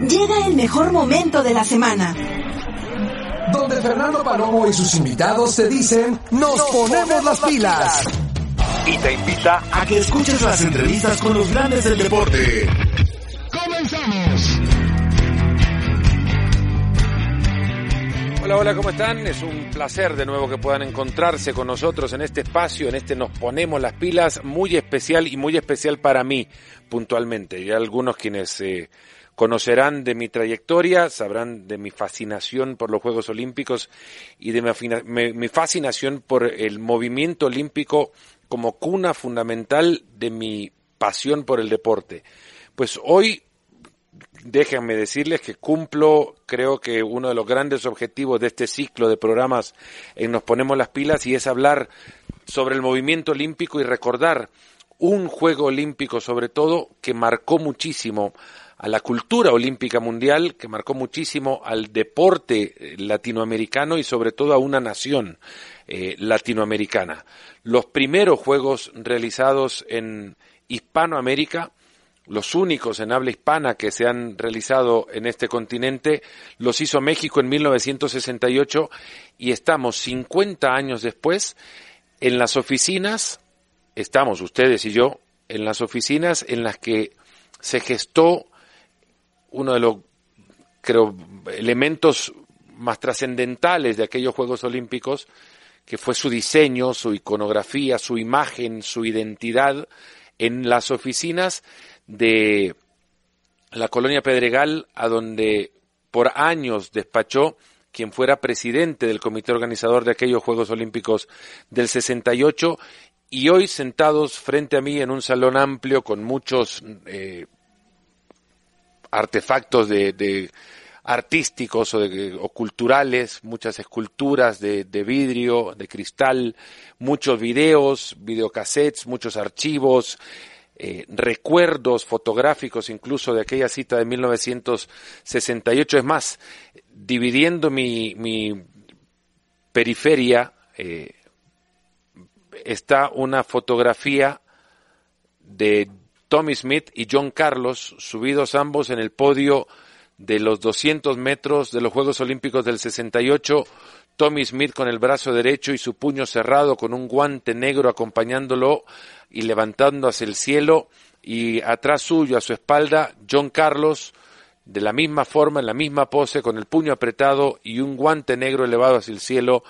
Llega el mejor momento de la semana. Donde Fernando Palomo y sus invitados te dicen, nos, ponemos las pilas. Y te invita a que escuches las entrevistas con los grandes del deporte. ¡Comenzamos! Hola, hola, ¿cómo están? Es un placer de nuevo que puedan encontrarse con nosotros en este espacio, en este Nos Ponemos las Pilas, muy especial y muy especial para mí, puntualmente. Y algunos quienes eh, conocerán de mi trayectoria, sabrán de mi fascinación por los Juegos Olímpicos y de mi, fascinación por el movimiento olímpico como cuna fundamental de mi pasión por el deporte. Pues hoy déjenme decirles que cumplo, creo que uno de los grandes objetivos de este ciclo de programas en Nos Ponemos las Pilas y es hablar sobre el movimiento olímpico y recordar un juego olímpico sobre todo que marcó muchísimo a la cultura olímpica mundial, que marcó muchísimo al deporte eh, latinoamericano y sobre todo a una nación eh, latinoamericana. Los primeros juegos realizados en Hispanoamérica, los únicos en habla hispana que se han realizado en este continente, los hizo México en 1968 y estamos 50 años después en las oficinas, estamos ustedes y yo, en las oficinas en las que se gestó uno de los, creo, elementos más trascendentales de aquellos Juegos Olímpicos, que fue su diseño, su iconografía, su imagen, su identidad en las oficinas de la colonia Pedregal, a donde por años despachó quien fuera presidente del comité organizador de aquellos Juegos Olímpicos del 68 y hoy sentados frente a mí en un salón amplio con muchos eh, artefactos de, artísticos o, o, culturales, muchas esculturas de, de, vidrio, de cristal, muchos videos, videocassettes, muchos archivos, eh, recuerdos fotográficos incluso de aquella cita de 1968. Es más, dividiendo mi, mi periferia, eh, está una fotografía de Tommy Smith y John Carlos, subidos ambos en el podio de los 200 metros de los Juegos Olímpicos del 68, Tommy Smith con el brazo derecho y su puño cerrado con un guante negro acompañándolo y levantando hacia el cielo y atrás suyo, a su espalda, John Carlos, de la misma forma, en la misma pose, con el puño apretado y un guante negro elevado hacia el cielo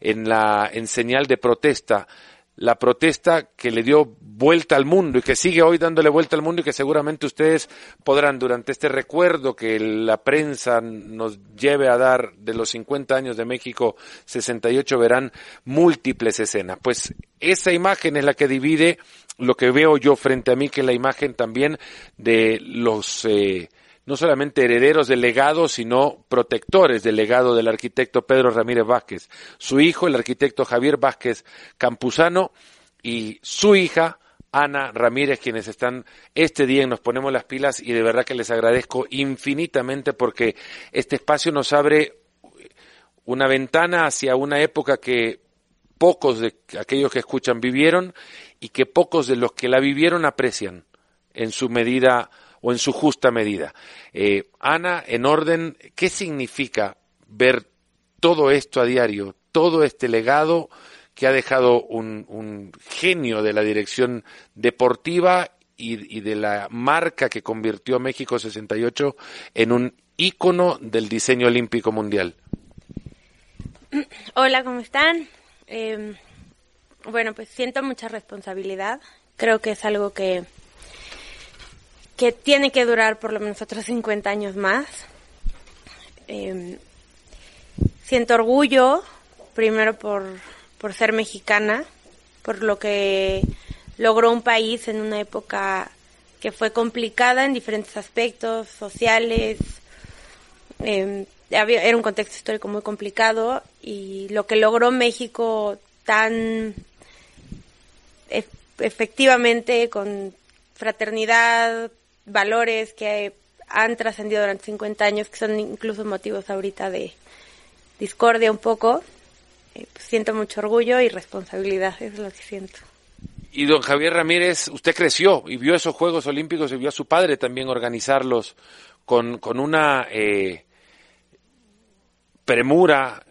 en la en señal de protesta la protesta que le dio vuelta al mundo y que sigue hoy dándole vuelta al mundo y que seguramente ustedes podrán durante este recuerdo que la prensa nos lleve a dar de los 50 años de México 68 verán múltiples escenas. Pues esa imagen es la que divide lo que veo yo frente a mí, que es la imagen también de los eh, no solamente herederos del legado, sino protectores del legado del arquitecto Pedro Ramírez Vázquez, su hijo, el arquitecto Javier Vázquez Campuzano, y su hija, Ana Ramírez, quienes están este día en Nos Ponemos las Pilas, y de verdad que les agradezco infinitamente porque este espacio nos abre una ventana hacia una época que pocos de aquellos que escuchan vivieron y que pocos de los que la vivieron aprecian en su medida o en su justa medida. Eh, Ana, en orden, ¿qué significa ver todo esto a diario, todo este legado que ha dejado un, genio de la dirección deportiva y, de la marca que convirtió a México 68 en un ícono del diseño olímpico mundial? Hola, ¿cómo están? Em, bueno, pues siento mucha responsabilidad. Creo que es algo que que tiene que durar por lo menos otros 50 años más. Em, siento orgullo, primero por, por ser mexicana, por lo que logró un país en una época que fue complicada en diferentes aspectos sociales. Eh, era un contexto histórico muy complicado y lo que logró México tan efectivamente con fraternidad, valores que han trascendido durante 50 años, que son incluso motivos ahorita de discordia un poco. Eh, pues siento mucho orgullo y responsabilidad, eso es lo que siento. Y don Javier Ramírez, usted creció y vio esos Juegos Olímpicos y vio a su padre también organizarlos con, con una eh, premura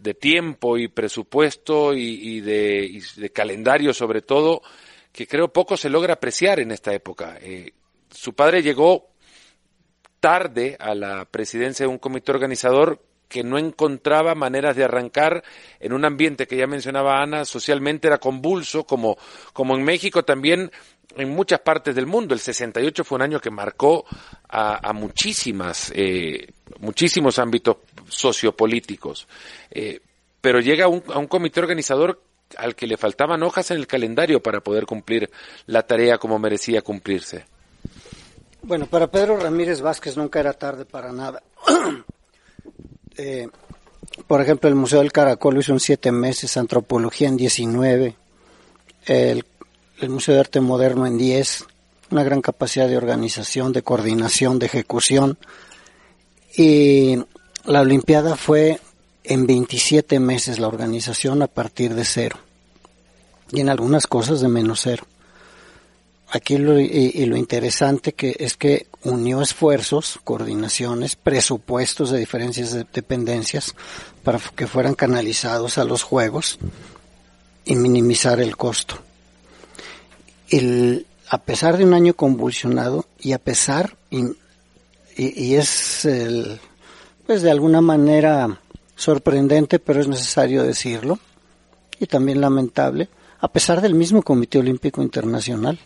de tiempo y presupuesto y, de, de, calendario sobre todo, que creo poco se logra apreciar en esta época. Eh, su padre llegó tarde a la presidencia de un comité organizador que no encontraba maneras de arrancar en un ambiente que ya mencionaba Ana, socialmente era convulso, como, como en México también en muchas partes del mundo. El 68 fue un año que marcó a, muchísimas, eh, muchísimos ámbitos sociopolíticos. Eh, pero llega a un, a un comité organizador al que le faltaban hojas en el calendario para poder cumplir la tarea como merecía cumplirse. Bueno, para Pedro Ramírez Vázquez nunca era tarde para nada. Eh, por ejemplo, el Museo del Caracol hizo en siete meses, Antropología en 19, el, el Museo de Arte Moderno en 10, una gran capacidad de organización, de coordinación, de ejecución. Y la Olimpiada fue en 27 meses la organización a partir de cero. Y en algunas cosas de menos cero. Aquí lo, y, lo interesante que es que unió esfuerzos, coordinaciones, presupuestos de diferencias de dependencias para que fueran canalizados a los juegos y minimizar el costo. El, a pesar de un año convulsionado y a pesar, y, y es el, pues de alguna manera sorprendente, pero es necesario decirlo, y también lamentable, a pesar del mismo Comité Olímpico Internacional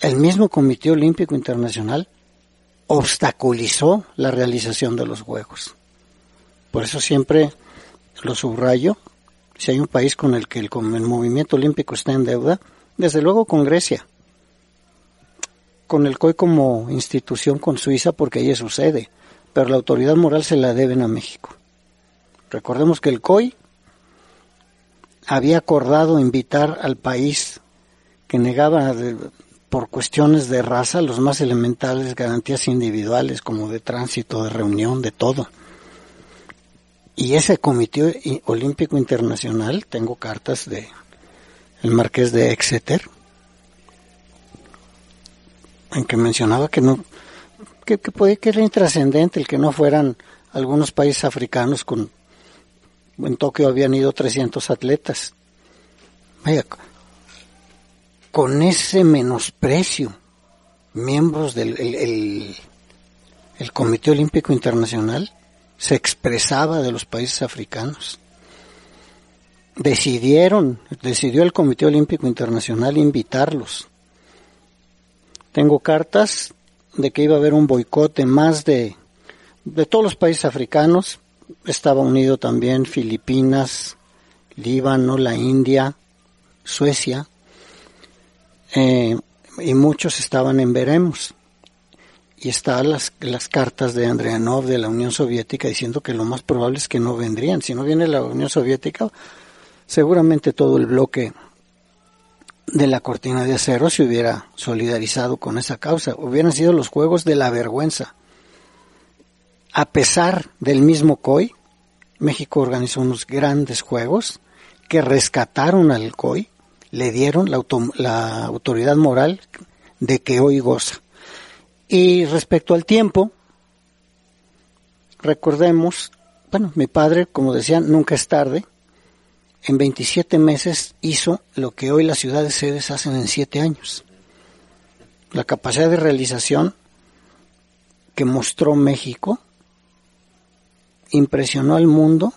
el mismo Comité Olímpico Internacional obstaculizó la realización de los Juegos. Por eso siempre lo subrayo, si hay un país con el que el, movimiento olímpico está en deuda, desde luego con Grecia, con el COI como institución con Suiza porque ahí sucede, pero la autoridad moral se la deben a México. Recordemos que el COI había acordado invitar al país que negaba por cuestiones de raza, los más elementales garantías individuales como de tránsito, de reunión, de todo. Y ese Comité Olímpico Internacional, tengo cartas de el Marqués de Exeter, en que mencionaba que no, que, que, que era intrascendente el que no fueran algunos países africanos con, en Tokio habían ido 300 atletas. Vaya, con ese menosprecio miembros del el, Comité Olímpico Internacional se expresaba de los países africanos. Decidieron, decidió el Comité Olímpico Internacional invitarlos. Tengo cartas de que iba a haber un boicot más de, de todos los países africanos. Estaba unido también Filipinas, Líbano, la India, Suecia eh, y muchos estaban en veremos. Y están las, las cartas de Andreanov de la Unión Soviética diciendo que lo más probable es que no vendrían. Si no viene la Unión Soviética, seguramente todo el bloque de la cortina de acero se hubiera solidarizado con esa causa. Hubieran sido los juegos de la vergüenza. A pesar del mismo COI, México organizó unos grandes juegos que rescataron al COI le dieron la, la autoridad moral de que hoy goza. Y respecto al tiempo, recordemos, bueno, mi padre, como decía, nunca es tarde. En 27 meses hizo lo que hoy las ciudades sedes hacen en 7 años. La capacidad de realización que mostró México impresionó al mundo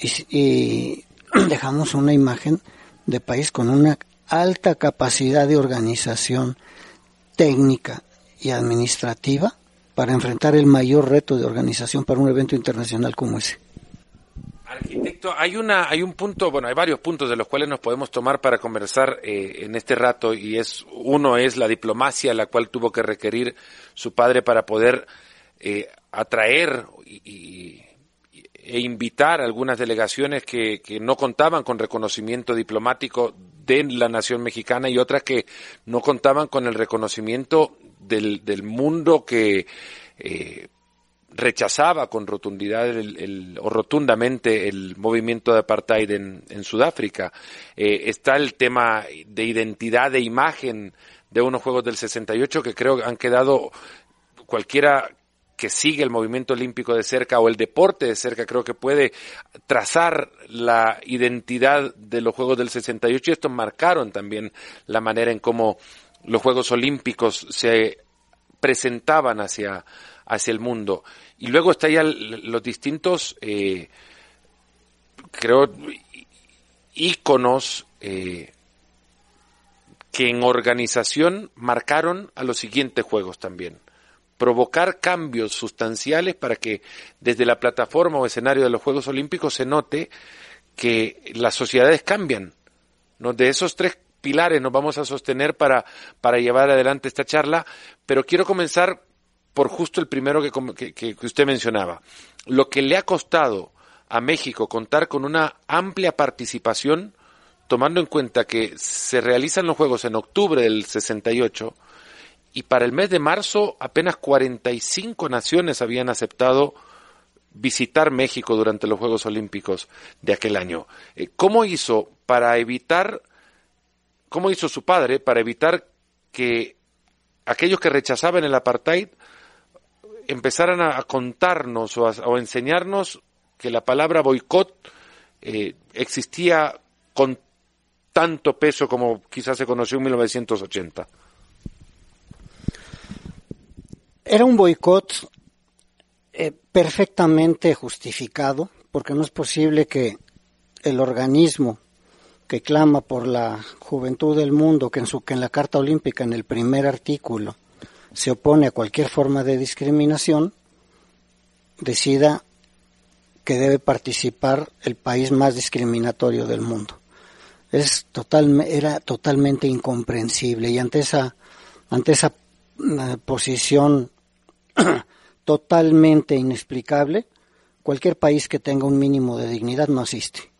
y dejamos una imagen de país con una alta capacidad de organización técnica y administrativa para enfrentar el mayor reto de organización para un evento internacional como ese. Arquitecto, hay una, hay un punto, bueno, hay varios puntos de los cuales nos podemos tomar para conversar eh, en este rato y es uno es la diplomacia la cual tuvo que requerir su padre para poder eh, atraer y, e invitar a algunas delegaciones que, no contaban con reconocimiento diplomático de la nación mexicana y otras que no contaban con el reconocimiento del, del mundo que eh, rechazaba con rotundidad el, o rotundamente el movimiento de apartheid en, en Sudáfrica. Eh, está el tema de identidad, de imagen de unos Juegos del 68 que creo han quedado cualquiera que sigue el movimiento olímpico de cerca o el deporte de cerca, creo que puede trazar la identidad de los Juegos del 68 y estos marcaron también la manera en cómo los Juegos Olímpicos se presentaban hacia, hacia el mundo. Y luego está ya los distintos, eh, creo, íconos eh, que en organización marcaron a los siguientes Juegos también provocar cambios sustanciales para que desde la plataforma o escenario de los Juegos Olímpicos se note que las sociedades cambian. ¿no? De esos tres pilares nos vamos a sostener para, para llevar adelante esta charla, pero quiero comenzar por justo el primero que, que, que usted mencionaba. Lo que le ha costado a México contar con una amplia participación, tomando en cuenta que se realizan los Juegos en octubre del 68, y para el mes de marzo apenas 45 naciones habían aceptado visitar México durante los Juegos Olímpicos de aquel año. Eh, ¿Cómo hizo para evitar, cómo hizo su padre para evitar que aquellos que rechazaban el apartheid empezaran a, contarnos o a, enseñarnos que la palabra boicot eh, existía con tanto peso como quizás se conoció en 1980? Era un boicot eh, perfectamente justificado, porque no es posible que el organismo que clama por la juventud del mundo, que en, su, que en la Carta Olímpica, en el primer artículo, se opone a cualquier forma de discriminación, decida que debe participar el país más discriminatorio del mundo. Es total, era totalmente incomprensible y ante esa, ante esa eh, posición totalmente inexplicable, cualquier país que tenga un mínimo de dignidad no asiste.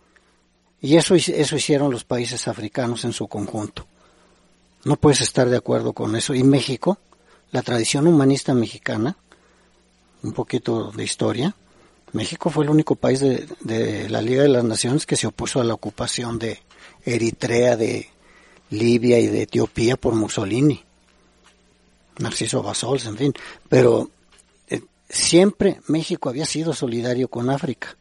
Y eso, eso hicieron los países africanos en su conjunto. No puedes estar de acuerdo con eso. Y México, la tradición humanista mexicana, un poquito de historia, México fue el único país de, de, la Liga de las Naciones que se opuso a la ocupación de Eritrea, de Libia y de Etiopía por Mussolini. Narciso Basols, en fin, pero eh, siempre México había sido solidario con África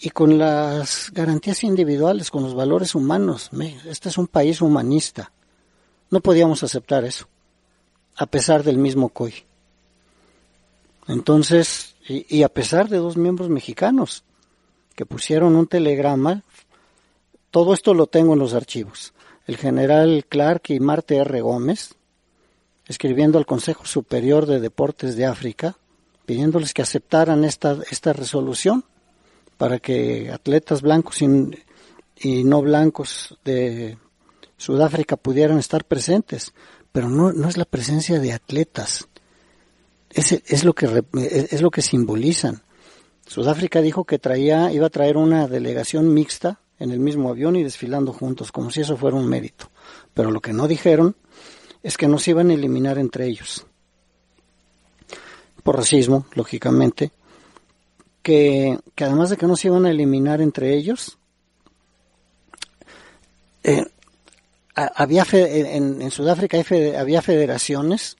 y con las garantías individuales, con los valores humanos. Este es un país humanista. No podíamos aceptar eso, a pesar del mismo COI. Entonces, y, y a pesar de dos miembros mexicanos que pusieron un telegrama, todo esto lo tengo en los archivos. El general Clark y Marte R. Gómez, escribiendo al Consejo Superior de Deportes de África, pidiéndoles que aceptaran esta, esta resolución para que atletas blancos y, no blancos de Sudáfrica pudieran estar presentes. Pero no, no es la presencia de atletas, es, es, lo que, es lo que simbolizan. Sudáfrica dijo que traía, iba a traer una delegación mixta en el mismo avión y desfilando juntos, como si eso fuera un mérito. Pero lo que no dijeron es que no se iban a eliminar entre ellos. Por racismo, lógicamente, que, además de que no se iban a eliminar entre ellos, eh, había en, Sudáfrica había federaciones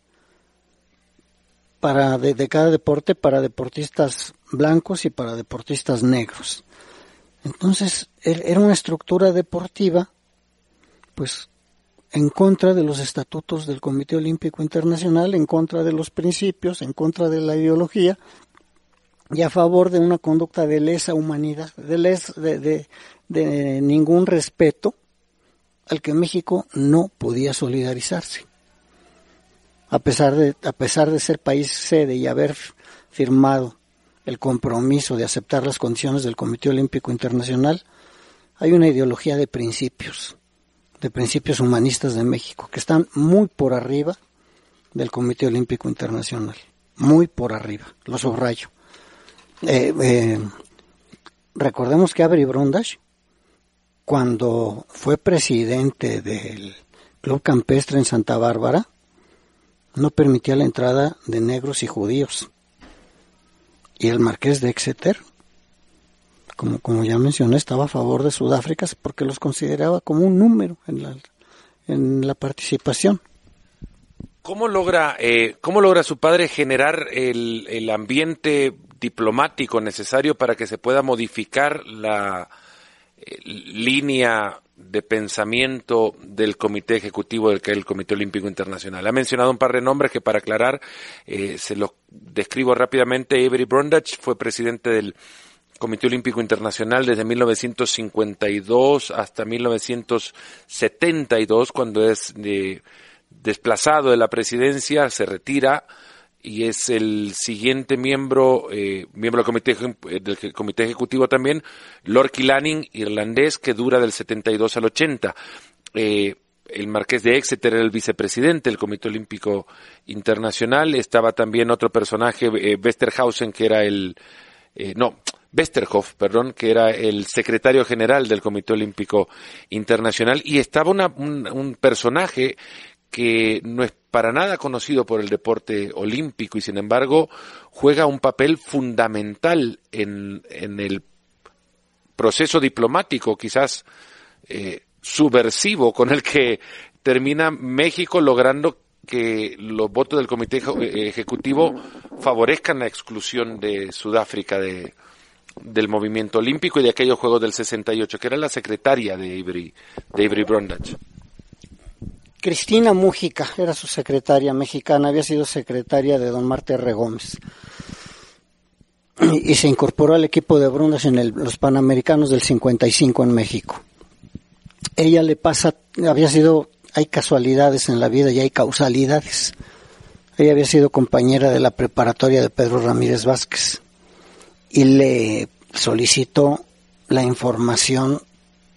para de, cada deporte para deportistas blancos y para deportistas negros. Entonces er, era una estructura deportiva, pues en contra de los estatutos del Comité Olímpico Internacional, en contra de los principios, en contra de la ideología y a favor de una conducta de lesa humanidad, de, les, de, de, ningún respeto al que México no podía solidarizarse. A pesar de, a pesar de ser país sede y haber firmado el compromiso de aceptar las condiciones del Comité Olímpico Internacional, hay una ideología de principios de principios humanistas de México, que están muy por arriba del Comité Olímpico Internacional, muy por arriba, lo subrayo. Eh, eh, recordemos que Avery Brundage, cuando fue presidente del Club Campestre en Santa Bárbara, no permitía la entrada de negros y judíos. Y el marqués de Exeter como, como ya mencioné, estaba a favor de Sudáfrica porque los consideraba como un número en la, en la participación. ¿Cómo logra, eh, cómo logra su padre generar el, el ambiente diplomático necesario para que se pueda modificar la eh, línea de pensamiento del Comité Ejecutivo del el Comité Olímpico Internacional. Ha mencionado un par de nombres que para aclarar eh, se los describo rápidamente. Avery Brundage fue presidente del Comité Olímpico Internacional desde 1952 hasta 1972, cuando es de, desplazado de la presidencia, se retira y es el siguiente miembro, eh, miembro del comité, eh, del comité ejecutivo también, Lord Killanning, irlandés, que dura del 72 al 80. Eh, el marqués de Exeter era el vicepresidente del Comité Olímpico Internacional. Estaba también otro personaje, Westerhausen, que era el, no, Westerhoff, perdón, que era el secretario general del Comité Olímpico Internacional. Y estaba una, un, personaje que no es para nada conocido por el deporte olímpico y sin embargo juega un papel fundamental en, en el proceso diplomático, quizás eh, subversivo, con el que termina México logrando que los votos del Comité Ejecutivo favorezcan la exclusión de Sudáfrica de, del movimiento olímpico y de aquellos Juegos del 68, que era la secretaria de Avery, de Avery Brundage. Cristina Mújica era su secretaria mexicana, había sido secretaria de don Marte R. Gómez. Y, se incorporó al equipo de Brundas en los Panamericanos del 55 en México. Ella le pasa, había sido, hay casualidades en la vida y hay causalidades. Ella había sido compañera de la preparatoria de Pedro Ramírez Vázquez y le solicitó la información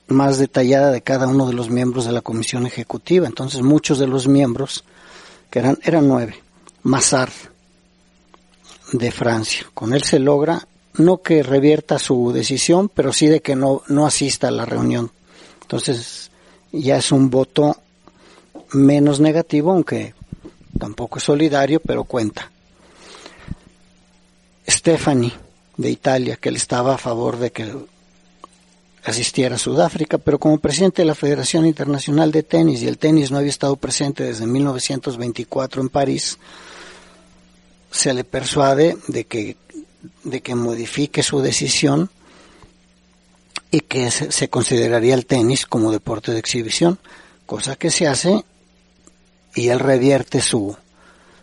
más detallada de cada uno de los miembros de la comisión ejecutiva. Entonces muchos de los miembros, que eran, eran nueve, Mazar de Francia. Con él se logra no que revierta su decisión, pero sí de que no, no asista a la reunión. Entonces ya es un voto menos negativo, aunque tampoco es solidario, pero cuenta. Stephanie de Italia, que él estaba a favor de que asistiera a Sudáfrica, pero como presidente de la Federación Internacional de Tenis y el tenis no había estado presente desde 1924 en París, se le persuade de que, de que modifique su decisión y que se, consideraría el tenis como deporte de exhibición, cosa que se hace y él revierte su,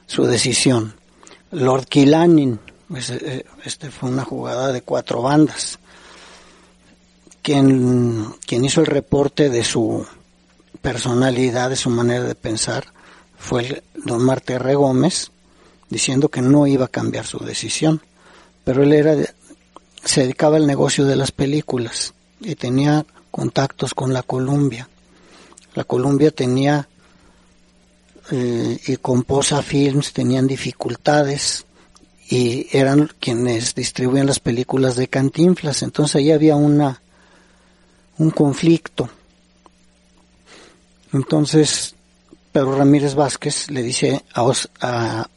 su decisión. Lord Killanning, este, este fue una jugada de cuatro bandas quien, quien hizo el reporte de su personalidad, de su manera de pensar, fue el don Marte R. Gómez, diciendo que no iba a cambiar su decisión. Pero él era, se dedicaba al negocio de las películas y tenía contactos con la Columbia. La Columbia tenía eh, y con Posa Films tenían dificultades y eran quienes distribuían las películas de Cantinflas. Entonces ahí había una un conflicto. Entonces, Pedro Ramírez Vázquez le dice a, a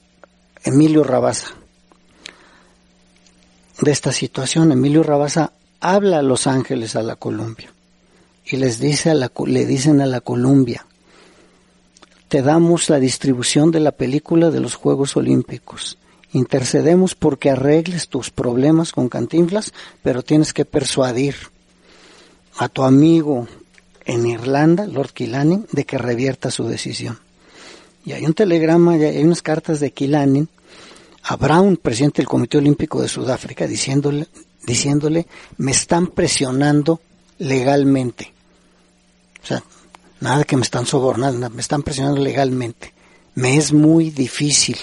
Emilio Rabasa de esta situación. Emilio Rabasa habla a Los Ángeles, a la Columbia, y les dice a la, le dicen a la Columbia, te damos la distribución de la película de los Juegos Olímpicos. Intercedemos porque arregles tus problemas con Cantinflas, pero tienes que persuadir a tu amigo en Irlanda, Lord Killanning, de que revierta su decisión. Y hay un telegrama, hay unas cartas de Killanning a Brown, presidente del Comité Olímpico de Sudáfrica, diciéndole, diciéndole, me están presionando legalmente. O sea, nada que me están sobornando, me están presionando legalmente. Me es muy difícil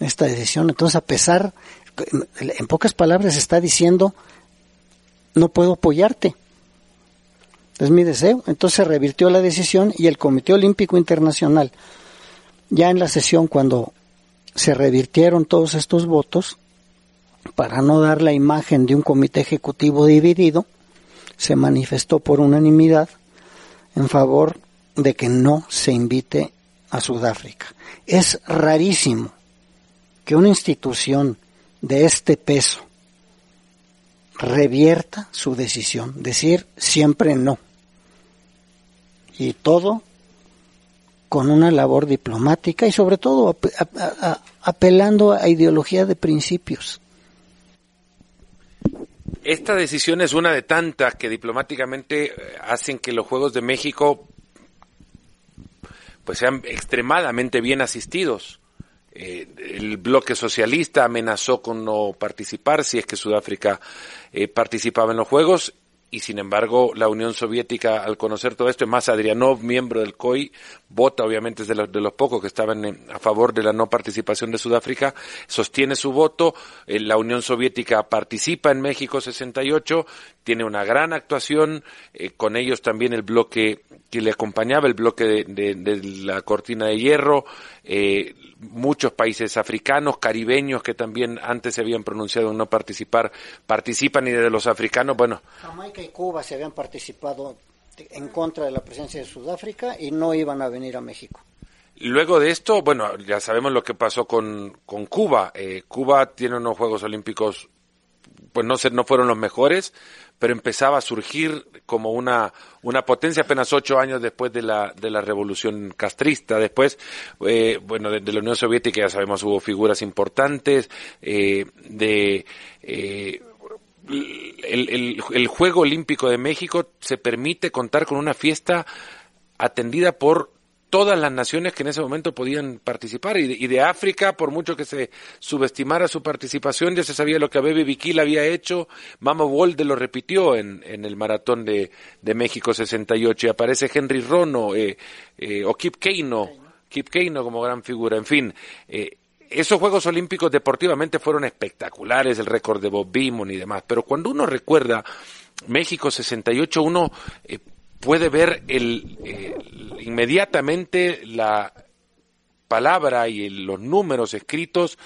esta decisión. Entonces, a pesar, en pocas palabras está diciendo, no puedo apoyarte es mi deseo. Entonces se revirtió la decisión y el Comité Olímpico Internacional, ya en la sesión cuando se revirtieron todos estos votos, para no dar la imagen de un comité ejecutivo dividido, se manifestó por unanimidad en favor de que no se invite a Sudáfrica. Es rarísimo que una institución de este peso revierta su decisión, decir siempre no y todo con una labor diplomática y sobre todo apelando a ideología de principios. Esta decisión es una de tantas que diplomáticamente eh, hacen que los Juegos de México pues sean extremadamente bien asistidos. Eh, el bloque socialista amenazó con no participar si es que Sudáfrica eh, participaba en los Juegos y sin embargo la Unión Soviética al conocer todo esto, es más Adrianov, miembro del COI, vota obviamente es de los, de los pocos que estaban en- a favor de la no participación de Sudáfrica, sostiene su voto, eh, la Unión Soviética participa en México 68, tiene una gran actuación, eh, con ellos también el bloque que le acompañaba, el bloque de, la cortina de hierro, eh, muchos países africanos, caribeños que también antes se habían pronunciado en no participar, participan y de los africanos, bueno, y Cuba se habían participado en contra de la presencia de Sudáfrica y no iban a venir a México. Luego de esto, bueno, ya sabemos lo que pasó con, con Cuba. Eh, Cuba tiene unos Juegos Olímpicos, pues no, sé, no fueron los mejores, pero empezaba a surgir como una, una potencia apenas ocho años después de la, de la revolución castrista. Después, eh, bueno, de, de la Unión Soviética ya sabemos hubo figuras importantes, eh, de, eh, el, el, el Juego Olímpico de México se permite contar con una fiesta atendida por todas las naciones que en ese momento podían participar y de, y de África, por mucho que se subestimara su participación, ya se sabía lo que Abebe Bikila había hecho, Mama Wolde lo repitió en, en el maratón de, de México 68 y aparece Henry Rono eh, eh, o Kip Keino, Kip Keino como gran figura, en fin, eh, esos Juegos Olímpicos deportivamente fueron espectaculares, el récord de Bob Beamon y demás, pero cuando uno recuerda México 68, uno eh, puede ver el, eh, inmediatamente la palabra y los números escritos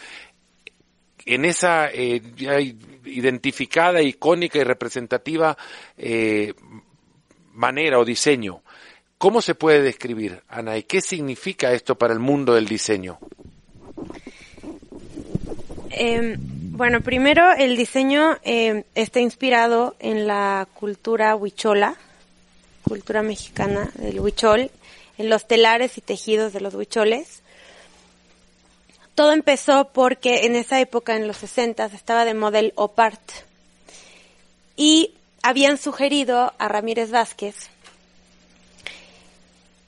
en esa eh, identificada, icónica y representativa eh, manera o diseño. ¿Cómo se puede describir, Ana? ¿Y qué significa esto para el mundo del diseño? Eh, bueno, primero el diseño eh, está inspirado en la cultura huichola, cultura mexicana del huichol, en los telares y tejidos de los huicholes. Todo empezó porque en esa época, en los 60, estaba de moda el opart. Y habían sugerido a Ramírez Vázquez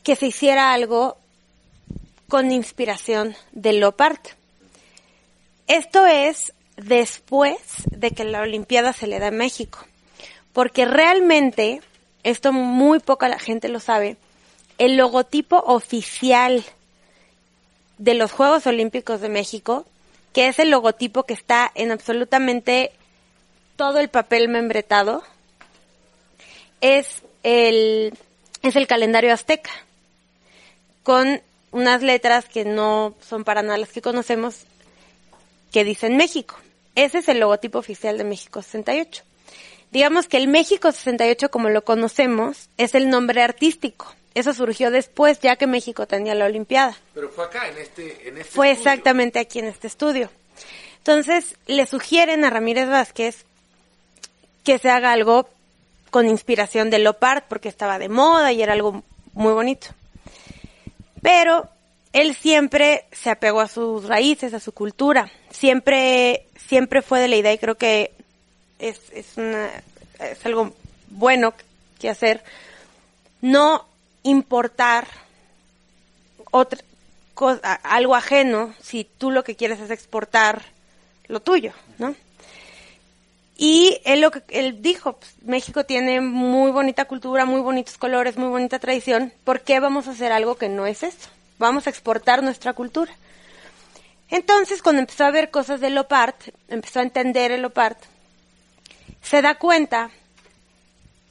que se hiciera algo con inspiración del opart. Esto es después de que la Olimpiada se le da a México. Porque realmente, esto muy poca gente lo sabe, el logotipo oficial de los Juegos Olímpicos de México, que es el logotipo que está en absolutamente todo el papel membretado, es el, es el calendario azteca, con unas letras que no son para nada las que conocemos, que dicen México. Ese es el logotipo oficial de México 68. Digamos que el México 68, como lo conocemos, es el nombre artístico. Eso surgió después, ya que México tenía la Olimpiada. Pero fue acá, en este, en este Fue exactamente aquí en este estudio. Entonces, le sugieren a Ramírez Vázquez que se haga algo con inspiración de Lopart, porque estaba de moda y era algo muy bonito. Pero él siempre se apegó a sus raíces, a su cultura. Siempre, siempre fue de la idea y creo que es, es, una, algo bueno que hacer. No importar otra cosa, algo ajeno si tú lo que quieres es exportar lo tuyo, ¿no? Y él lo que él dijo, pues, México tiene muy bonita cultura, muy bonitos colores, muy bonita tradición, ¿por qué vamos a hacer algo que no es esto? Vamos a exportar nuestra cultura. Entonces, cuando empezó a ver cosas de Lopart, empezó a entender el Lopart, se da cuenta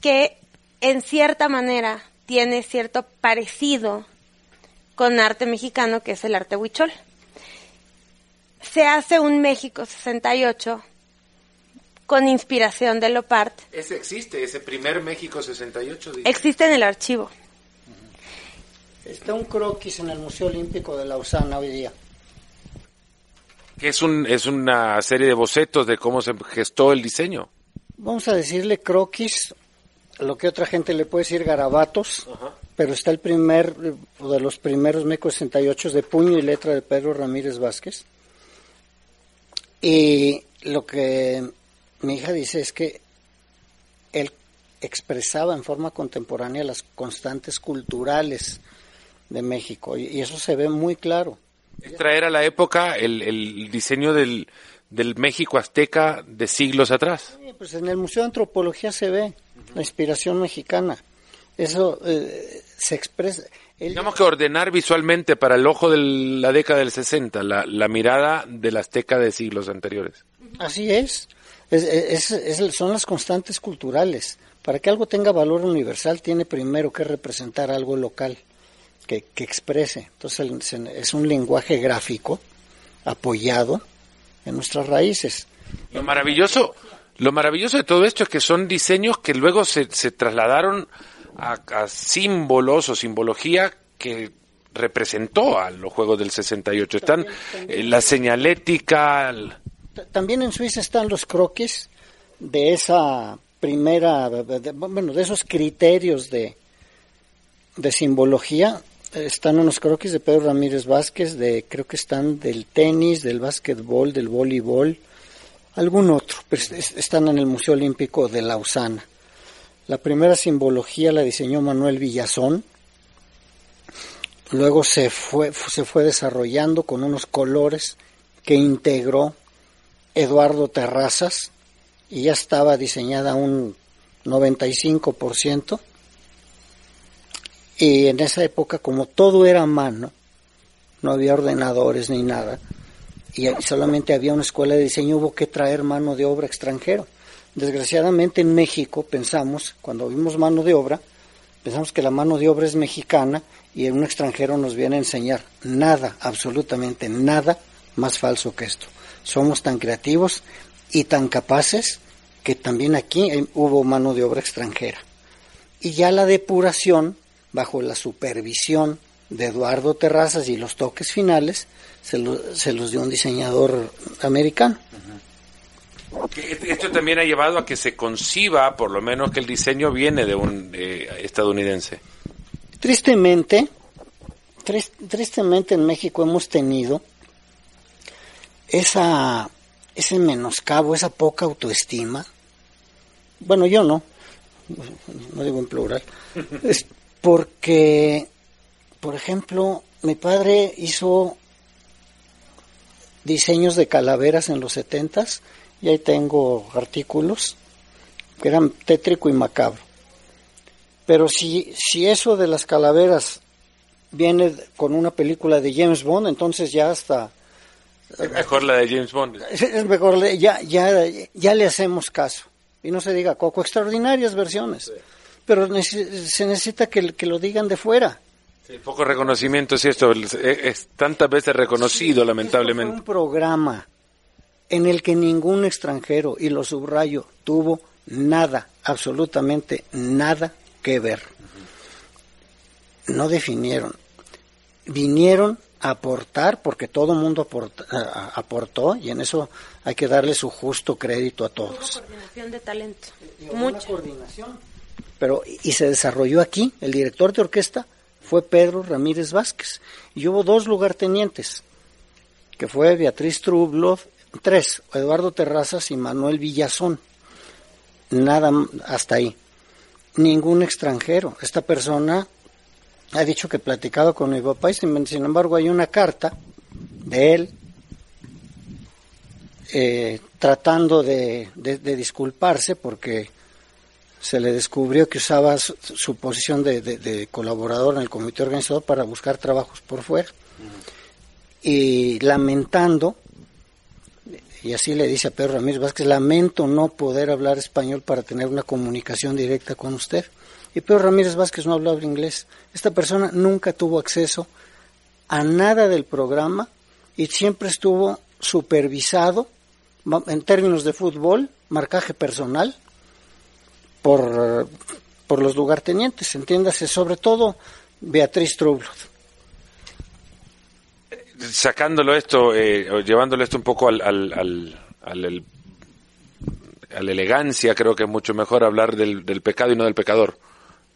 que en cierta manera tiene cierto parecido con arte mexicano, que es el arte huichol. Se hace un México 68 con inspiración de Lopart. Ese existe, ese primer México 68. dice. Existe en el archivo. Está un croquis en el Museo Olímpico de Lausana hoy día. Que es, un, es una serie de bocetos de cómo se gestó el diseño. Vamos a decirle croquis, lo que otra gente le puede decir garabatos, pero está el primer, de los primeros MECO 68 de puño y letra de Pedro Ramírez Vázquez. Y lo que mi hija dice es que él expresaba en forma contemporánea las constantes culturales de México y, eso se ve muy claro. Traer a la época el, el diseño del, del México azteca de siglos atrás. Sí, pues en el Museo de Antropología se ve la inspiración mexicana. Eso eh, se expresa. Digamos que ordenar visualmente para el ojo de la década del 60 la, la mirada del azteca de siglos anteriores. Así es. Es, es. son las constantes culturales. Para que algo tenga valor universal tiene primero que representar algo local que, que exprese. Entonces es un lenguaje gráfico apoyado en nuestras raíces. Lo maravilloso, lo maravilloso de todo esto es que son diseños que luego se, se trasladaron a, símbolos o simbología que representó a los Juegos del 68. Están eh, la señalética. También en Suiza están los croquis de esa primera, bueno, de esos criterios de, de simbología. Están unos croquis de Pedro Ramírez Vázquez, de creo que están del tenis, del básquetbol, del voleibol, algún otro, pero están en el Museo Olímpico de Lausana. La primera simbología la diseñó Manuel Villazón. Luego se fue, se fue desarrollando con unos colores que integró Eduardo Terrazas y ya estaba diseñada un 95%. Y en esa época, como todo era a mano, no había ordenadores ni nada, y solamente había una escuela de diseño, hubo que traer mano de obra extranjero. Desgraciadamente en México pensamos, cuando vimos mano de obra, pensamos que la mano de obra es mexicana y un extranjero nos viene a enseñar nada, absolutamente nada más falso que esto. Somos tan creativos y tan capaces que también aquí hubo mano de obra extranjera. Y ya la depuración, bajo la supervisión de Eduardo Terrazas y los toques finales, se, los dio un diseñador americano. Esto también ha llevado a que se conciba, por lo menos, que el diseño viene de un estadounidense. Tristemente, tristemente en México hemos tenido esa, ese menoscabo, esa poca autoestima. Bueno, yo no, no digo en plural. Es porque, por ejemplo, mi padre hizo diseños de calaveras en los setentas y ahí tengo artículos que eran tétrico y macabro. Pero si, si eso de las calaveras viene con una película de James Bond, entonces ya hasta... Es mejor la de James Bond. Es mejor, ya, ya, ya le hacemos caso. Y no se diga Coco, extraordinarias versiones. Pero se necesita que, que, lo digan de fuera. poco reconocimiento, si esto es, tantas veces reconocido, lamentablemente. un programa en el que ningún extranjero, y lo subrayo, tuvo nada, absolutamente nada que ver. No definieron. Vinieron a aportar, porque todo el mundo aportó, y en eso hay que darle su justo crédito a todos. coordinación de talento. Mucha coordinación. Pero, y se desarrolló aquí. El director de orquesta fue Pedro Ramírez Vázquez. Y hubo dos lugartenientes, que fue Beatriz Trublov Tres, Eduardo Terrazas y Manuel Villazón. Nada hasta ahí. Ningún extranjero. Esta persona ha dicho que platicado con mi papá sin embargo hay una carta de él eh, tratando de, disculparse porque se le descubrió que usaba su, posición de, colaborador en el comité organizador para buscar trabajos por fuera y lamentando y así le dice a Pedro Ramírez Vázquez, lamento no poder hablar español para tener una comunicación directa con usted. Y Pedro Ramírez Vázquez no hablaba inglés. Esta persona nunca tuvo acceso a nada del programa y siempre estuvo supervisado en términos de fútbol, marcaje personal, por, por los lugartenientes, entiéndase, sobre todo Beatriz Trublot sacándolo esto, eh, llevándolo esto un poco al, al, al, a la elegancia, creo que es mucho mejor hablar del, pecado y no del pecador,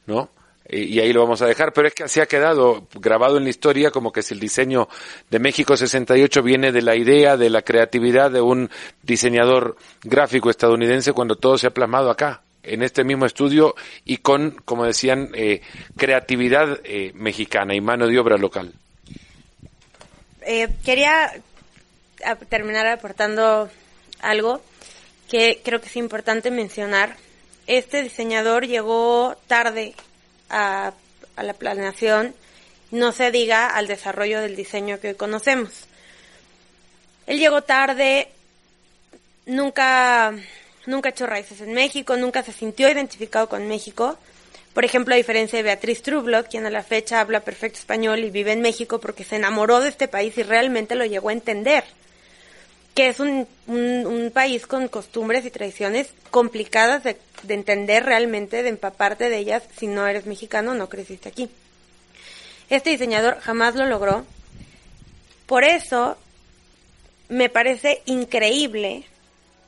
¿no? y ahí lo vamos a dejar, pero es que así ha quedado grabado en la historia como que si el diseño de México 68 viene de la idea, de la creatividad de un diseñador gráfico estadounidense cuando todo se ha plasmado acá en este mismo estudio y con, como decían, eh, creatividad eh, mexicana y mano de obra local. Eh, quería a- terminar aportando algo que creo que es importante mencionar. Este diseñador llegó tarde a, a la planeación, no se diga al desarrollo del diseño que hoy conocemos. Él llegó tarde, nunca, nunca echó raíces en México, nunca se sintió identificado con México. Por ejemplo, a diferencia de Beatriz Trublot, quien a la fecha habla perfecto español y vive en México porque se enamoró de este país y realmente lo llegó a entender. Que es un, un, país con costumbres y tradiciones complicadas de, de entender realmente, de empaparte de ellas si no eres mexicano, no creciste aquí. Este diseñador jamás lo logró. Por eso me parece increíble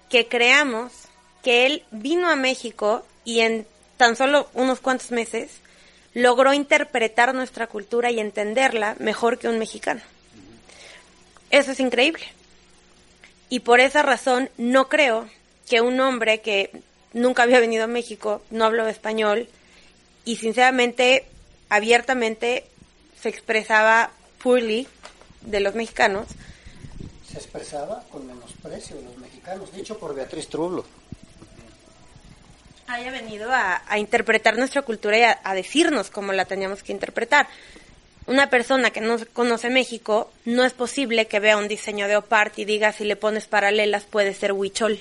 que creamos que él vino a México y en tan solo unos cuantos meses logró interpretar nuestra cultura y entenderla mejor que un mexicano. Eso es increíble. Y por esa razón no creo que un hombre que nunca había venido a México, no habló español y sinceramente, abiertamente se expresaba poorly de los mexicanos, Se expresaba con menosprecio de los mexicanos, dicho por Beatriz Trublo. Haya venido a, a interpretar nuestra cultura y a, a decirnos cómo la teníamos que interpretar. Una persona que no conoce México, no es posible que vea un diseño de Opart y diga si le pones paralelas puede ser huichol.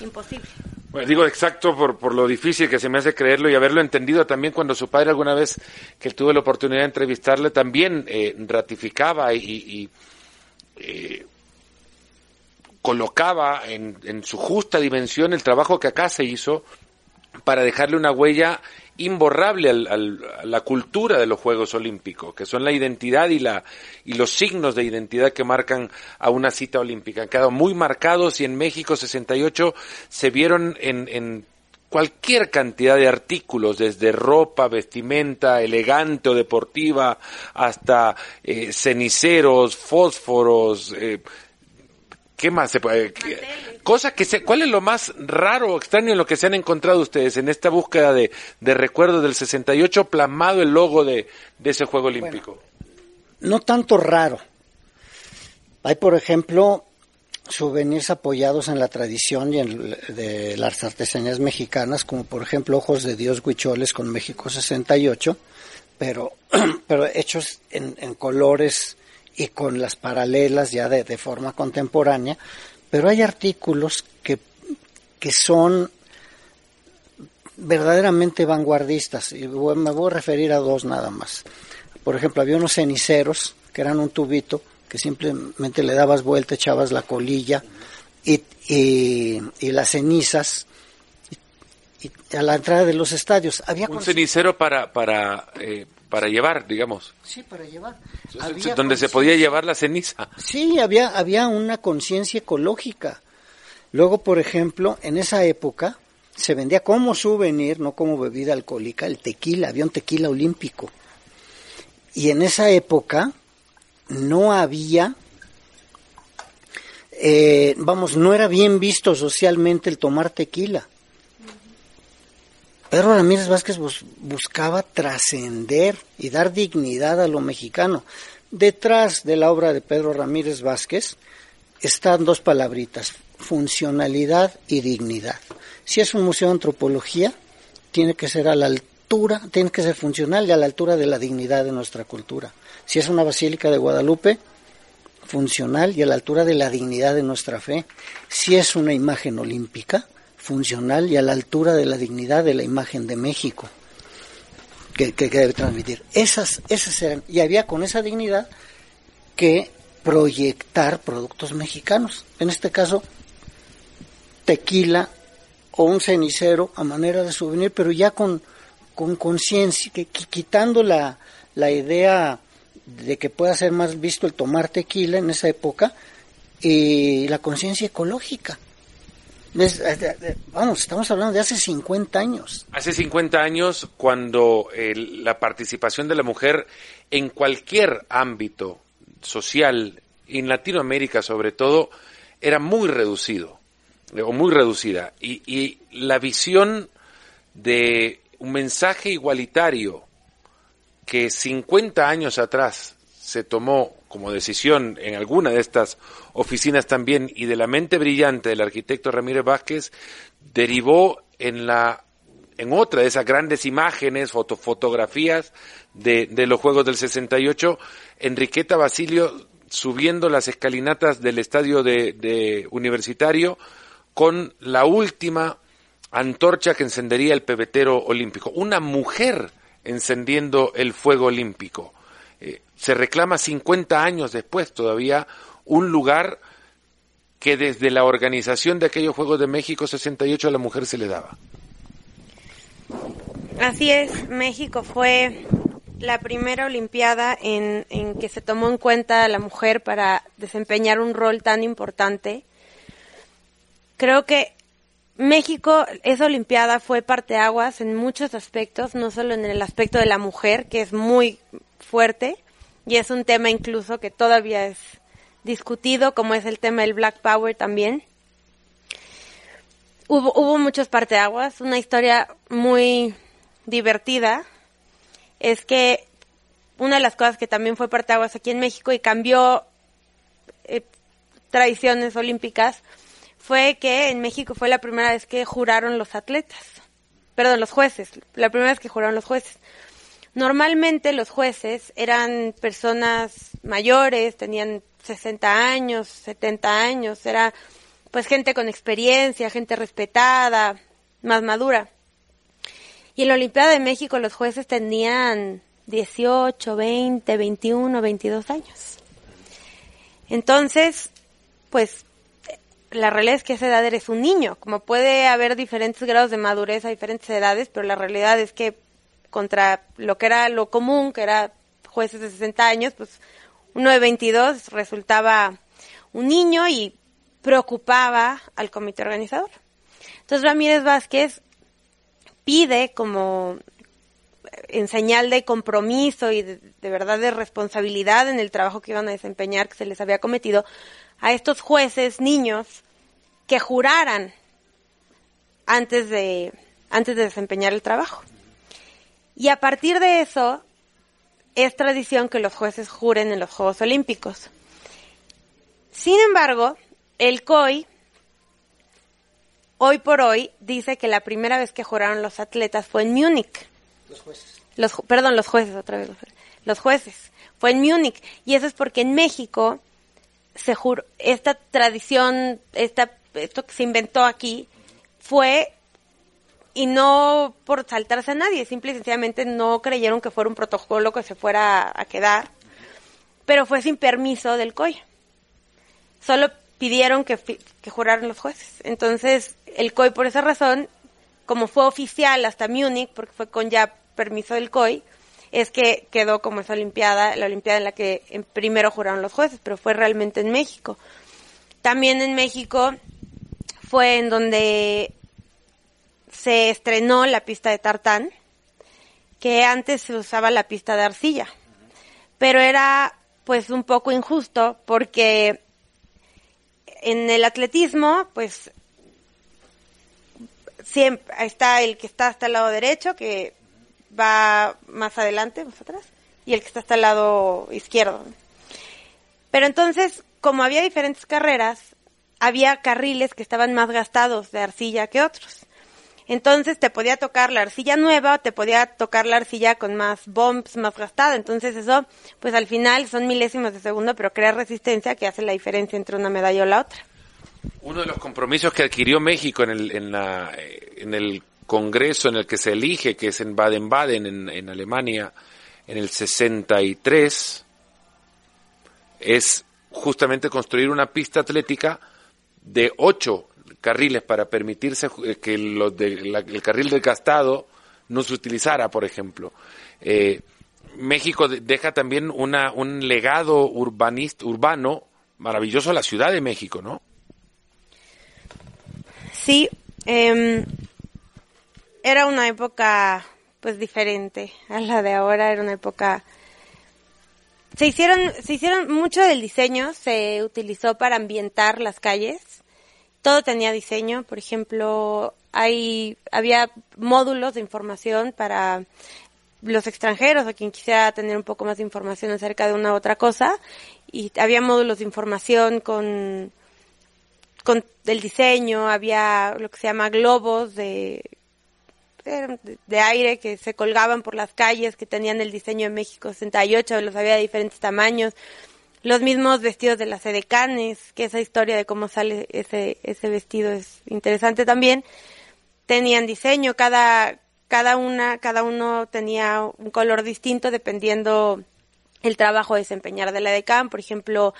Imposible. Bueno, digo exacto por, por lo difícil que se me hace creerlo y haberlo entendido también cuando su padre alguna vez que tuve la oportunidad de entrevistarle también eh, ratificaba y, y, eh, colocaba en, en su justa dimensión el trabajo que acá se hizo para dejarle una huella imborrable al, al, a la cultura de los Juegos Olímpicos, que son la identidad y, la, y los signos de identidad que marcan a una cita olímpica. Han quedado muy marcados y en México 68 se vieron en, en cualquier cantidad de artículos, desde ropa, vestimenta, elegante o deportiva, hasta eh, ceniceros, fósforos, eh, ¿Qué más se puede? Cosas que se, ¿Cuál es lo más raro o extraño en lo que se han encontrado ustedes en esta búsqueda de, de recuerdos del 68 plasmado el logo de, de ese Juego Olímpico? Bueno, no tanto raro. Hay, por ejemplo, souvenirs apoyados en la tradición y en, de las artesanías mexicanas, como por ejemplo Ojos de Dios Huicholes con México 68, pero, pero hechos en, en colores y con las paralelas ya de, de, forma contemporánea, pero hay artículos que, que son verdaderamente vanguardistas, y me voy a referir a dos nada más. Por ejemplo, había unos ceniceros que eran un tubito que simplemente le dabas vuelta, echabas la colilla y, y, y las cenizas y, y a la entrada de los estadios. Había un cenicero para, para eh, para llevar, digamos. Sí, para llevar. Donde se podía llevar la ceniza. Sí, había, había una conciencia ecológica. Luego, por ejemplo, en esa época se vendía como souvenir, no como bebida alcohólica, el tequila, había un tequila olímpico. Y en esa época no había, eh, vamos, no era bien visto socialmente el tomar tequila. Pedro Ramírez Vázquez bus buscaba trascender y dar dignidad a lo mexicano. Detrás de la obra de Pedro Ramírez Vázquez están dos palabritas, funcionalidad y dignidad. Si es un museo de antropología, tiene que ser a la altura, tiene que ser funcional y a la altura de la dignidad de nuestra cultura. Si es una basílica de Guadalupe, funcional y a la altura de la dignidad de nuestra fe. Si es una imagen olímpica, funcional y a la altura de la dignidad de la imagen de México que, que, debe transmitir. Esas, esas eran, y había con esa dignidad que proyectar productos mexicanos. En este caso, tequila o un cenicero a manera de souvenir, pero ya con con conciencia, que, quitando la, la idea de que pueda ser más visto el tomar tequila en esa época y la conciencia ecológica eh, vamos, estamos hablando de hace 50 años. Hace 50 años, cuando el- la participación de la mujer en cualquier ámbito social, en Latinoamérica sobre todo, era muy reducido, eh, o muy reducida. Y, y la visión de un mensaje igualitario que 50 años atrás se tomó como decisión en alguna de estas oficinas también y de la mente brillante del arquitecto Ramírez Vázquez derivó en la en otra de esas grandes imágenes, foto, fotografías de, de los Juegos del 68, Enriqueta Basilio subiendo las escalinatas del estadio de, de universitario con la última antorcha que encendería el pebetero olímpico. Una mujer encendiendo el fuego olímpico. Se reclama 50 años después todavía un lugar que desde la organización de aquellos Juegos de México 68 a la mujer se le daba. Así es, México fue la primera Olimpiada en, en que se tomó en cuenta a la mujer para desempeñar un rol tan importante. Creo que México, esa Olimpiada fue parteaguas en muchos aspectos, no solo en el aspecto de la mujer, que es muy fuerte, y es un tema incluso que todavía es discutido, como es el tema del Black Power también. Hubo, hubo muchos parteaguas, una historia muy divertida es que una de las cosas que también fue parteaguas aquí en México y cambió eh, tradiciones olímpicas fue que en México fue la primera vez que juraron los atletas, perdón, los jueces, la primera vez que juraron los jueces. Normalmente los jueces eran personas mayores, tenían 60 años, 70 años, era pues gente con experiencia, gente respetada, más madura. Y en la Olimpiada de México los jueces tenían 18, 20, 21, 22 años. Entonces, pues la realidad es que esa edad eres un niño, como puede haber diferentes grados de madurez a diferentes edades, pero la realidad es que contra lo que era lo común, que era jueces de 60 años, pues uno de 22 resultaba un niño y preocupaba al comité organizador. Entonces Ramírez Vázquez pide como en señal de compromiso y de, de, verdad de responsabilidad en el trabajo que iban a desempeñar que se les había cometido a estos jueces niños que juraran antes de antes de desempeñar el trabajo. Y a partir de eso es tradición que los jueces juren en los Juegos Olímpicos. Sin embargo, el COI hoy por hoy dice que la primera vez que juraron los atletas fue en Múnich. Los jueces. Los, perdón, los jueces, otra vez. Los jueces. Fue en Múnich. Y eso es porque en México se juró, esta tradición, esta, esto que se inventó aquí, fue y no por saltarse a nadie, simple y sencillamente no creyeron que fuera un protocolo que se fuera a quedar, pero fue sin permiso del COI. Solo pidieron que, que juraran los jueces. Entonces, el COI por esa razón, como fue oficial hasta Múnich, porque fue con ya permiso del COI, es que quedó como esa Olimpiada, la Olimpiada en la que primero juraron los jueces, pero fue realmente en México. También en México fue en donde se estrenó la pista de tartán, que antes se usaba la pista de arcilla, pero era pues un poco injusto porque en el atletismo pues siempre está el que está hasta el lado derecho que va más adelante, más atrás, y el que está hasta el lado izquierdo. Pero entonces, como había diferentes carreras, había carriles que estaban más gastados de arcilla que otros. Entonces te podía tocar la arcilla nueva te podía tocar la arcilla con más bumps, más gastada. Entonces eso, pues al final son milésimos de segundo, pero crea resistencia que hace la diferencia entre una medalla o la otra. Uno de los compromisos que adquirió México en el, en la, en el congreso en el que se elige, que es en Baden-Baden, en, en Alemania, en el 63, es justamente construir una pista atlética de ocho carriles para permitirse que los de, la, el carril desgastado no se utilizara, por ejemplo. Eh, México deja también una, un legado urbanista, urbano maravilloso a la Ciudad de México, ¿no? Sí, em, era una época pues diferente a la de ahora, era una época se hicieron se hicieron mucho del diseño se utilizó para ambientar las calles. Todo tenía diseño, por ejemplo, hay había módulos de información para los extranjeros o quien quisiera tener un poco más de información acerca de una u otra cosa. Y había módulos de información con con el diseño, había lo que se llama globos de de aire que se colgaban por las calles, que tenían el diseño de México 68, los había de diferentes tamaños, los mismos vestidos de las edecanes, que esa historia de cómo sale ese, ese vestido es interesante también, tenían diseño, cada, cada una, cada uno tenía un color distinto dependiendo el trabajo a desempeñar de la edecán, por ejemplo,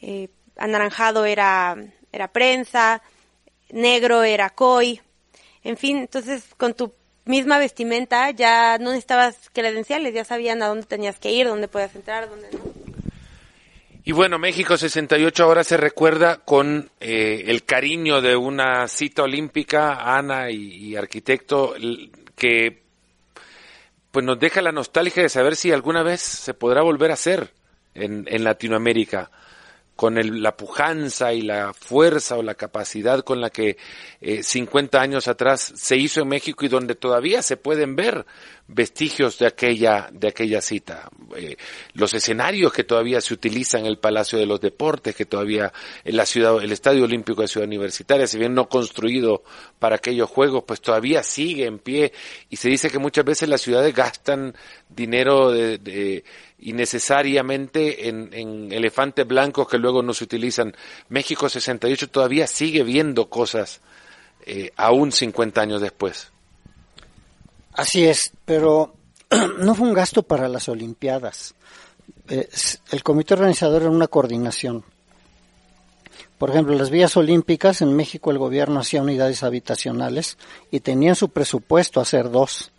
eh, anaranjado era, era prensa, negro era COI, en fin, entonces con tu misma vestimenta, ya no necesitabas credenciales, ya sabían a dónde tenías que ir, dónde podías entrar, dónde no. Y bueno, México 68 ahora se recuerda con eh, el cariño de una cita olímpica, Ana y, arquitecto, que pues nos deja la nostalgia de saber si alguna vez se podrá volver a hacer en, Latinoamérica con el, la pujanza y la fuerza o la capacidad con la que eh, 50 años atrás se hizo en México y donde todavía se pueden ver vestigios de aquella, de aquella cita. Eh, los escenarios que todavía se utilizan en el Palacio de los Deportes, que todavía en la ciudad, el Estadio Olímpico de Ciudad Universitaria, si bien no construido para aquellos juegos, pues todavía sigue en pie y se dice que muchas veces las ciudades gastan dinero de, de innecesariamente en, en, elefantes blancos que luego no se utilizan. México 68 todavía sigue viendo cosas eh, aún 50 años después. Así es, pero no fue un gasto para las Olimpiadas. Eh, el comité organizador era una coordinación. Por ejemplo, las vías olímpicas, en México el gobierno hacía unidades habitacionales y tenían su presupuesto hacer dos.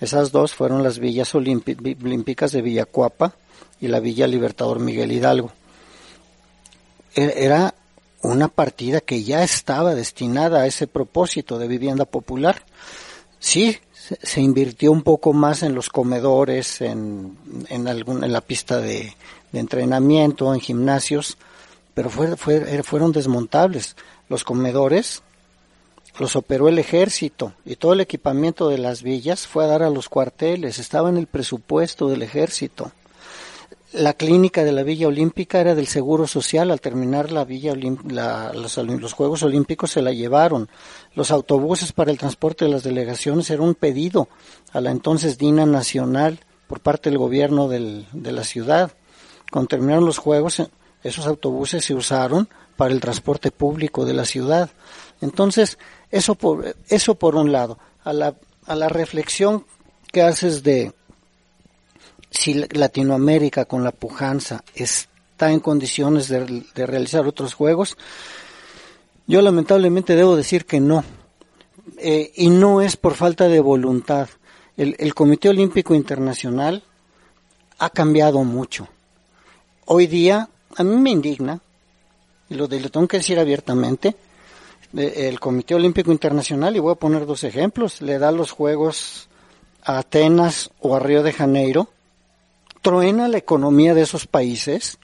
Esas dos fueron las villas olímpicas de Villacuapa y la Villa Libertador Miguel Hidalgo. E-, era una partida que ya estaba destinada a ese propósito de vivienda popular. Sí, se, invirtió un poco más en los comedores, en, en, algún, en la pista de, de entrenamiento, en gimnasios, pero fue, fue, fueron desmontables. Los comedores los operó el ejército y todo el equipamiento de las villas fue a dar a los cuarteles, estaba en el presupuesto del ejército. La clínica de la Villa Olímpica era del Seguro Social, al terminar la Villa la, los, los, Juegos Olímpicos se la llevaron. Los autobuses para el transporte de las delegaciones era un pedido a la entonces DINA Nacional por parte del gobierno del, de la ciudad. Cuando terminaron los Juegos, esos autobuses se usaron para el transporte público de la ciudad. Entonces, eso por, eso por un lado. A la, a la reflexión que haces de si Latinoamérica con la pujanza está en condiciones de, realizar otros juegos, yo lamentablemente debo decir que no. Eh, y no es por falta de voluntad. El, Comité Olímpico Internacional ha cambiado mucho. Hoy día, a mí me indigna, y lo, de, lo tengo que decir abiertamente, el Comité Olímpico Internacional, y voy a poner dos ejemplos, le da los Juegos a Atenas o a Río de Janeiro, truena la economía de esos países,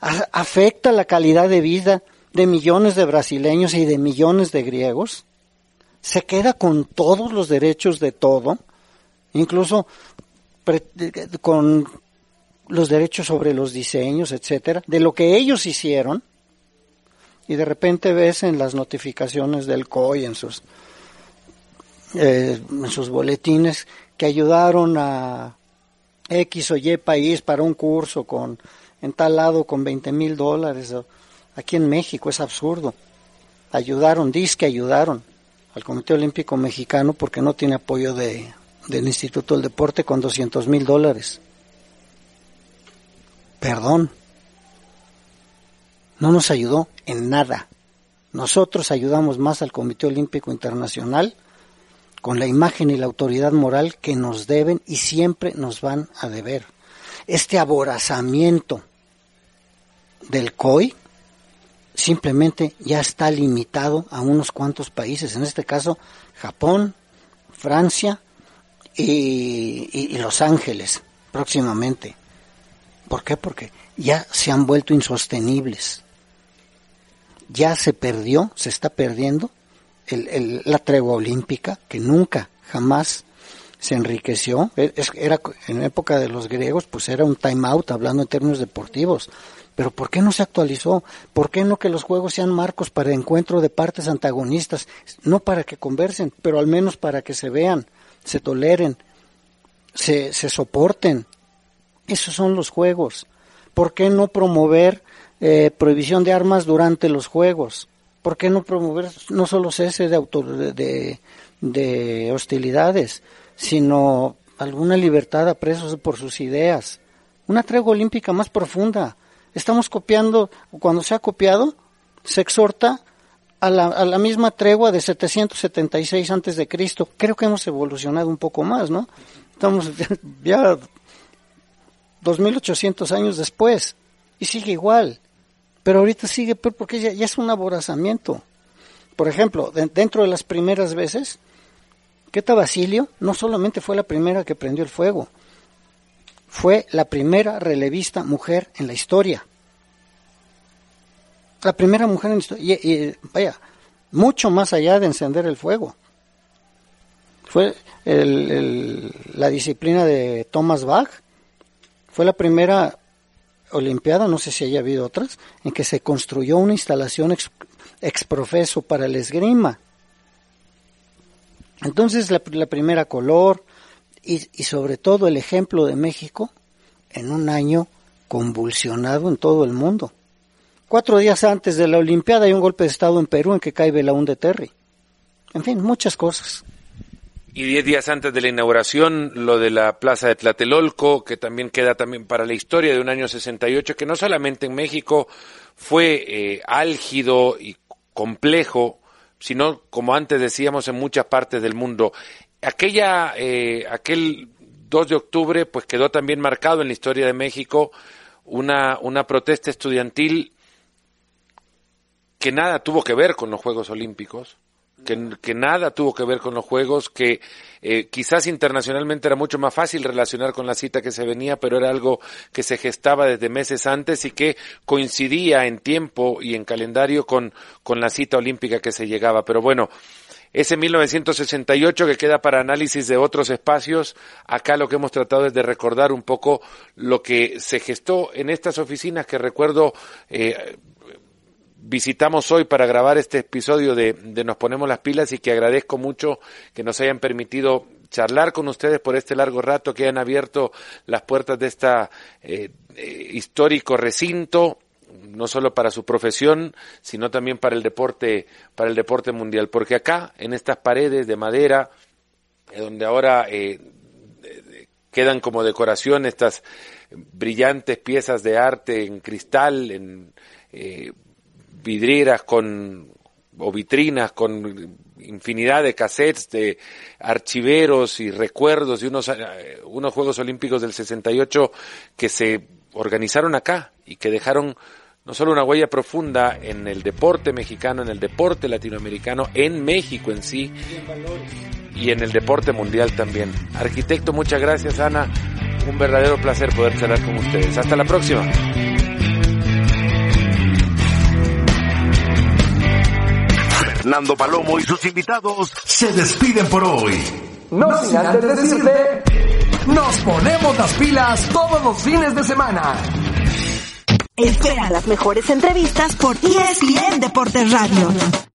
afecta la calidad de vida de millones de brasileños y de millones de griegos, se queda con todos los derechos de todo, incluso con los derechos sobre los diseños, etcétera, de lo que ellos hicieron, y de repente ves en las notificaciones del COI, en sus, eh, en sus boletines, que ayudaron a X o Y país para un curso con, en tal lado con 20 mil dólares. Aquí en México es absurdo. Ayudaron, que ayudaron al Comité Olímpico Mexicano porque no tiene apoyo de, del Instituto del Deporte con 200 mil dólares. Perdón, no nos ayudó en nada. Nosotros ayudamos más al Comité Olímpico Internacional con la imagen y la autoridad moral que nos deben y siempre nos van a deber. Este aborazamiento del COI simplemente ya está limitado a unos cuantos países, en este caso Japón, Francia y, y Los Ángeles próximamente. ¿Por qué? Porque ya se han vuelto insostenibles. Ya se perdió, se está perdiendo el, la tregua olímpica, que nunca, jamás se enriqueció. E, era, en época de los griegos, pues era un time out, hablando en términos deportivos. Pero ¿por qué no se actualizó? ¿Por qué no que los juegos sean marcos para encuentro de partes antagonistas? No para que conversen, pero al menos para que se vean, se toleren, se, se soporten. Esos son los juegos. ¿Por qué no promover eh, prohibición de armas durante los juegos? ¿Por qué no promover no solo cese de, autor, de, de hostilidades, sino alguna libertad a presos por sus ideas? Una tregua olímpica más profunda. Estamos copiando, cuando se ha copiado, se exhorta a la, a la, misma tregua de 776 antes de Cristo. Creo que hemos evolucionado un poco más, ¿no? Estamos ya 2800 años después y sigue igual. Pero ahorita sigue porque ya, es un aborazamiento. Por ejemplo, dentro de las primeras veces, Queta Basilio no solamente fue la primera que prendió el fuego, fue la primera relevista mujer en la historia. La primera mujer en la historia. Y, vaya, mucho más allá de encender el fuego. Fue la disciplina de Thomas Bach, fue la primera Olimpiada, no sé si haya habido otras, en que se construyó una instalación exprofeso para el esgrima. Entonces la, primera color y, y sobre todo el ejemplo de México en un año convulsionado en todo el mundo. Cuatro días antes de la Olimpiada hay un golpe de Estado en Perú en que cae Belaún de Terry. En fin, muchas cosas. Y diez días antes de la inauguración, lo de la Plaza de Tlatelolco, que también queda también para la historia de un año 68, que no solamente en México fue eh, álgido y complejo, sino, como antes decíamos, en muchas partes del mundo. Aquella, eh, aquel 2 de octubre, pues quedó también marcado en la historia de México una, una protesta estudiantil que nada tuvo que ver con los Juegos Olímpicos, que, nada tuvo que ver con los Juegos, que eh, quizás internacionalmente era mucho más fácil relacionar con la cita que se venía, pero era algo que se gestaba desde meses antes y que coincidía en tiempo y en calendario con, con la cita olímpica que se llegaba. Pero bueno, ese 1968 que queda para análisis de otros espacios, acá lo que hemos tratado es de recordar un poco lo que se gestó en estas oficinas que recuerdo eh, visitamos hoy para grabar este episodio de, Nos Ponemos las Pilas y que agradezco mucho que nos hayan permitido charlar con ustedes por este largo rato, que hayan abierto las puertas de este histórico recinto no solo para su profesión, sino también para el deporte, para el deporte mundial, porque acá, en estas paredes de madera, donde ahora quedan como decoración estas brillantes piezas de arte en cristal, en vidrieras con o vitrinas con infinidad de cassettes, de archiveros y recuerdos de unos, eh, unos Juegos Olímpicos del 68 que se organizaron acá y que dejaron no solo una huella profunda en el deporte mexicano, en el deporte latinoamericano, en México en sí y en el deporte mundial también. Arquitecto, muchas gracias Ana, un verdadero placer poder charlar con ustedes. Hasta la próxima. Fernando Palomo y sus invitados se despiden por hoy. No sin antes decirte, nos ponemos las pilas todos los fines de semana. Espera las mejores entrevistas por ESPN Deportes Radio.